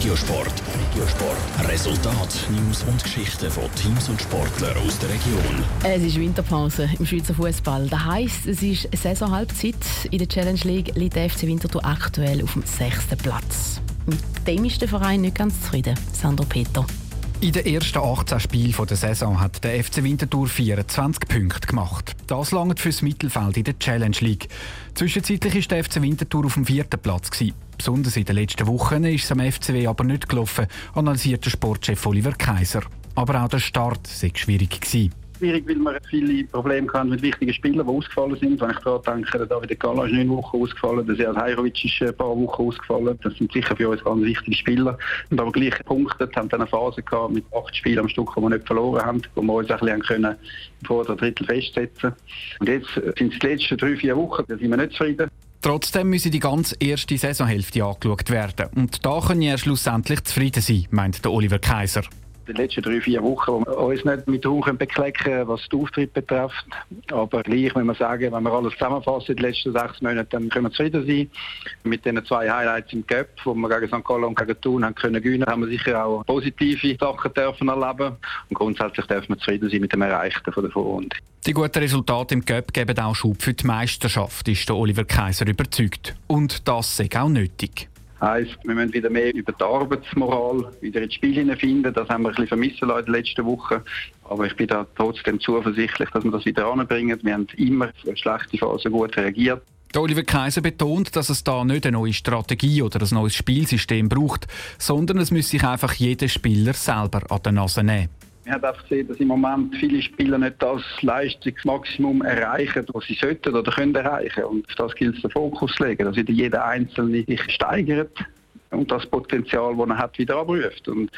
Regiosport. Regiosport. Resultat, News und Geschichten von Teams und Sportlern aus der Region. Es ist Winterpause im Schweizer Fußball. Das heisst, es ist Saisonhalbzeit. In der Challenge League liegt der FC Winterthur aktuell auf dem sechsten Platz. Mit dem ist der Verein nicht ganz zufrieden. Sandro Peter. In den ersten 18 Spielen der Saison hat der FC Winterthur 24 Punkte gemacht. Das langt fürs Mittelfeld in der Challenge League. Zwischenzeitlich war der FC Winterthur auf dem vierten Platz. Besonders in den letzten Wochen ist es am FCW aber nicht gelaufen, analysiert der Sportchef Oliver Kaiser. Aber auch der Start war schwierig. Schwierig, weil wir viele Probleme hatten mit wichtigen Spielern, die ausgefallen sind. Wenn ich gerade denke, der David Gala ist neun Wochen ausgefallen, der Sead Hajrovic ist ein paar Wochen ausgefallen. Das sind sicher für uns ganz wichtige Spieler. Und aber gleich gepunktet, haben dann eine Phase gehabt mit acht Spielen am Stück, die wir nicht verloren haben, wo wir uns ein bisschen können im vorderen Drittel festsetzen Und jetzt sind es die letzten drei, vier Wochen, da sind wir nicht zufrieden. Trotzdem müsse die ganze erste Saisonhälfte angeschaut werden. Und da können wir schlussendlich zufrieden sein, meint der Oliver Kaiser die letzten drei, vier Wochen, wo wir uns nicht mit Ruhm beklecken was den Auftritt betrifft. Aber gleich, wenn wir sagen, wenn wir alles zusammenfassen, die letzten sechs Monate, dann können wir zufrieden sein. Mit den zwei Highlights im Cup, wo wir gegen St. Gallen und gegen Thun haben können gewinnen, haben wir sicher auch positive Sachen dürfen erleben. Und grundsätzlich dürfen wir zufrieden sein mit dem Erreichten von der Vorrunde. Die guten Resultate im Cup geben auch Schub für die Meisterschaft, ist der Oliver Kaiser überzeugt. Und das ist auch nötig heisst, wir müssen wieder mehr über die Arbeitsmoral wieder ins Spiel finden. Das haben wir ein bisschen vermissen in den letzten Wochen. Aber ich bin da trotzdem zuversichtlich, dass wir das wieder anbringen. Wir haben immer eine schlechte Phase gut reagiert. Der Oliver Kaiser betont, dass es da nicht eine neue Strategie oder ein neues Spielsystem braucht, sondern es muss sich einfach jeder Spieler selber an der Nase nehmen. Man hat einfach gesehen, dass im Moment viele Spieler nicht das Leistungsmaximum erreichen, was sie sollten oder können erreichen. Und auf das gilt es den Fokus zu legen, dass jeder Einzelne sich steigert und das Potenzial, das er hat, wieder abruft. Und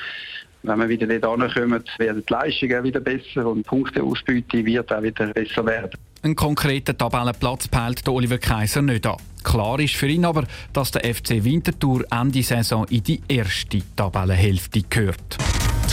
wenn wir wieder dort ankommen, werden die Leistungen wieder besser und die Punkteausbeute wird auch wieder besser werden. Einen konkreten Tabellenplatz peilt Oliver Kaiser nicht an. Klar ist für ihn aber, dass der FC Winterthur Ende Saison in die erste Tabellenhälfte gehört.